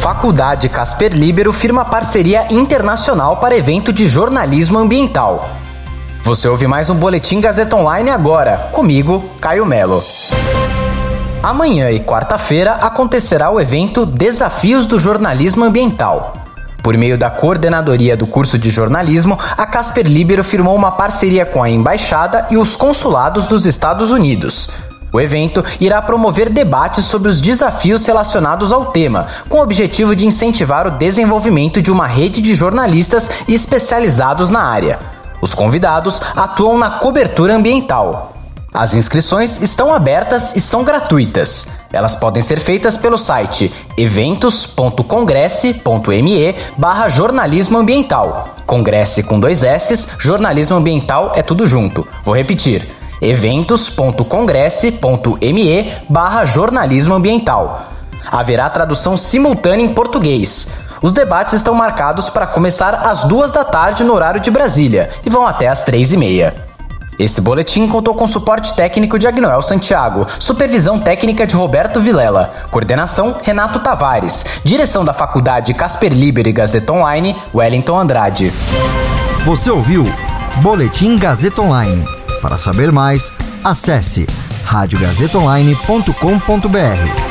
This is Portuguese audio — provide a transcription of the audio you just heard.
Faculdade Casper Libero firma parceria internacional para evento de jornalismo ambiental. Você ouve mais um Boletim Gazeta Online agora, comigo, Caio Melo. Amanhã e quarta-feira acontecerá o evento Desafios do Jornalismo Ambiental. Por meio da coordenadoria do curso de jornalismo, a Casper Libero firmou uma parceria com a embaixada e os consulados dos Estados Unidos. O evento irá promover debates sobre os desafios relacionados ao tema, com o objetivo de incentivar o desenvolvimento de uma rede de jornalistas especializados na área. Os convidados atuam na cobertura ambiental. As inscrições estão abertas e são gratuitas. Elas podem ser feitas pelo site eventos.congresse.me barra jornalismo ambiental. Congresse com dois S, jornalismo ambiental é tudo junto. Vou repetir eventos.congresse.me barra jornalismo ambiental. Haverá tradução simultânea em português. Os debates estão marcados para começar às duas da tarde no horário de Brasília e vão até às três e meia. Esse boletim contou com suporte técnico de Agnoel Santiago, supervisão técnica de Roberto Vilela, coordenação Renato Tavares, direção da Faculdade Casper Liber e Gazeta Online, Wellington Andrade. Você ouviu Boletim Gazeta Online. Para saber mais, acesse radiogazetaonline.com.br.